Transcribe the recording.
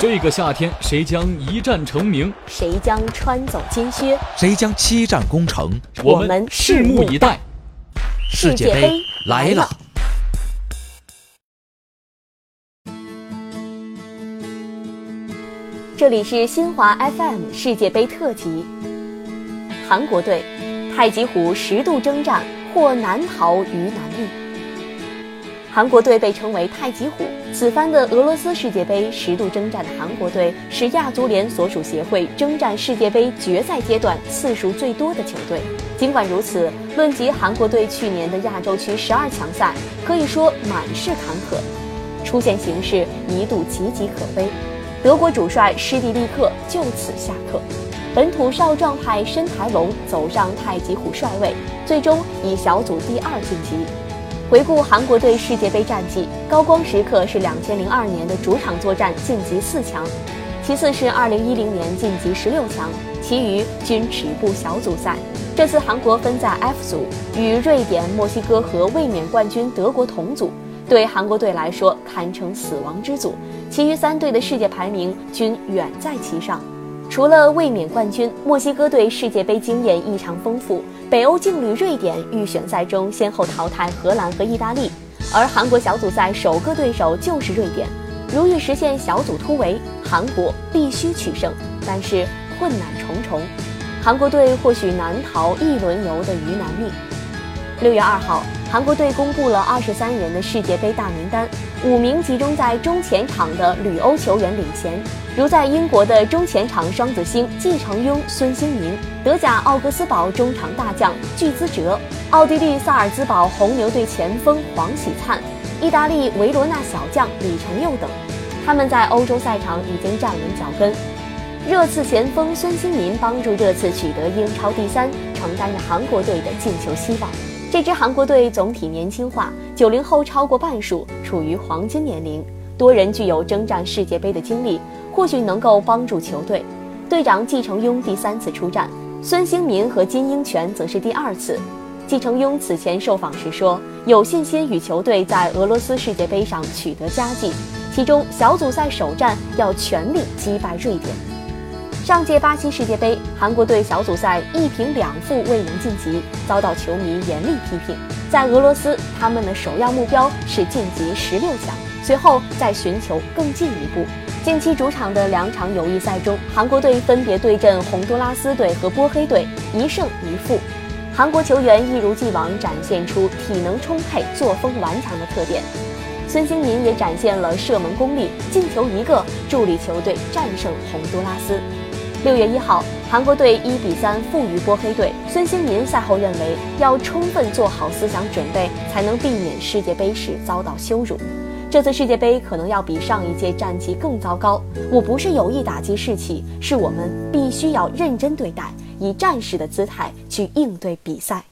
这个夏天，谁将一战成名？谁将穿走金靴？谁将七战攻城？我们拭目以待。世界杯来了！这里是新华 FM 世界杯特辑。韩国队，太极虎十度征战，或难逃于南力。韩国队被称为“太极虎”。此番的俄罗斯世界杯十度征战的韩国队是亚足联所属协会征战世界杯决赛阶段次数最多的球队。尽管如此，论及韩国队去年的亚洲区十二强赛，可以说满是坎坷，出线形势一度岌岌可危。德国主帅施蒂利克就此下课，本土少壮派申台龙走上太极虎帅位，最终以小组第二晋级。回顾韩国队世界杯战绩，高光时刻是两千零二年的主场作战晋级四强，其次是二零一零年晋级十六强，其余均止步小组赛。这次韩国分在 F 组，与瑞典、墨西哥和卫冕冠军德国同组，对韩国队来说堪称死亡之组。其余三队的世界排名均远在其上。除了卫冕冠军，墨西哥队世界杯经验异常丰富。北欧劲旅瑞典预选赛中先后淘汰荷兰和意大利，而韩国小组赛首个对手就是瑞典。如欲实现小组突围，韩国必须取胜，但是困难重重，韩国队或许难逃一轮游的鱼腩命。六月二号。韩国队公布了二十三人的世界杯大名单，五名集中在中前场的旅欧球员领衔，如在英国的中前场双子星季承庸、孙兴民，德甲奥格斯堡中场大将巨资哲，奥地利萨尔兹堡红牛队前锋黄喜灿，意大利维罗纳小将李承佑等，他们在欧洲赛场已经站稳脚跟。热刺前锋孙兴民帮助热刺取得英超第三，承担着韩国队的进球希望。这支韩国队总体年轻化，九零后超过半数，处于黄金年龄，多人具有征战世界杯的经历，或许能够帮助球队。队长季承庸第三次出战，孙兴民和金英权则是第二次。季承庸此前受访时说，有信心与球队在俄罗斯世界杯上取得佳绩，其中小组赛首战要全力击败瑞典。上届巴西世界杯，韩国队小组赛一平两负未能晋级，遭到球迷严厉批评。在俄罗斯，他们的首要目标是晋级十六强，随后再寻求更进一步。近期主场的两场友谊赛中，韩国队分别对阵洪都拉斯队和波黑队，一胜一负。韩国球员一如既往展现出体能充沛、作风顽强的特点。孙兴民也展现了射门功力，进球一个，助力球队战胜洪都拉斯。六月一号，韩国队一比三负于波黑队。孙兴民赛后认为，要充分做好思想准备，才能避免世界杯时遭到羞辱。这次世界杯可能要比上一届战绩更糟糕。我不是有意打击士气，是我们必须要认真对待，以战士的姿态去应对比赛。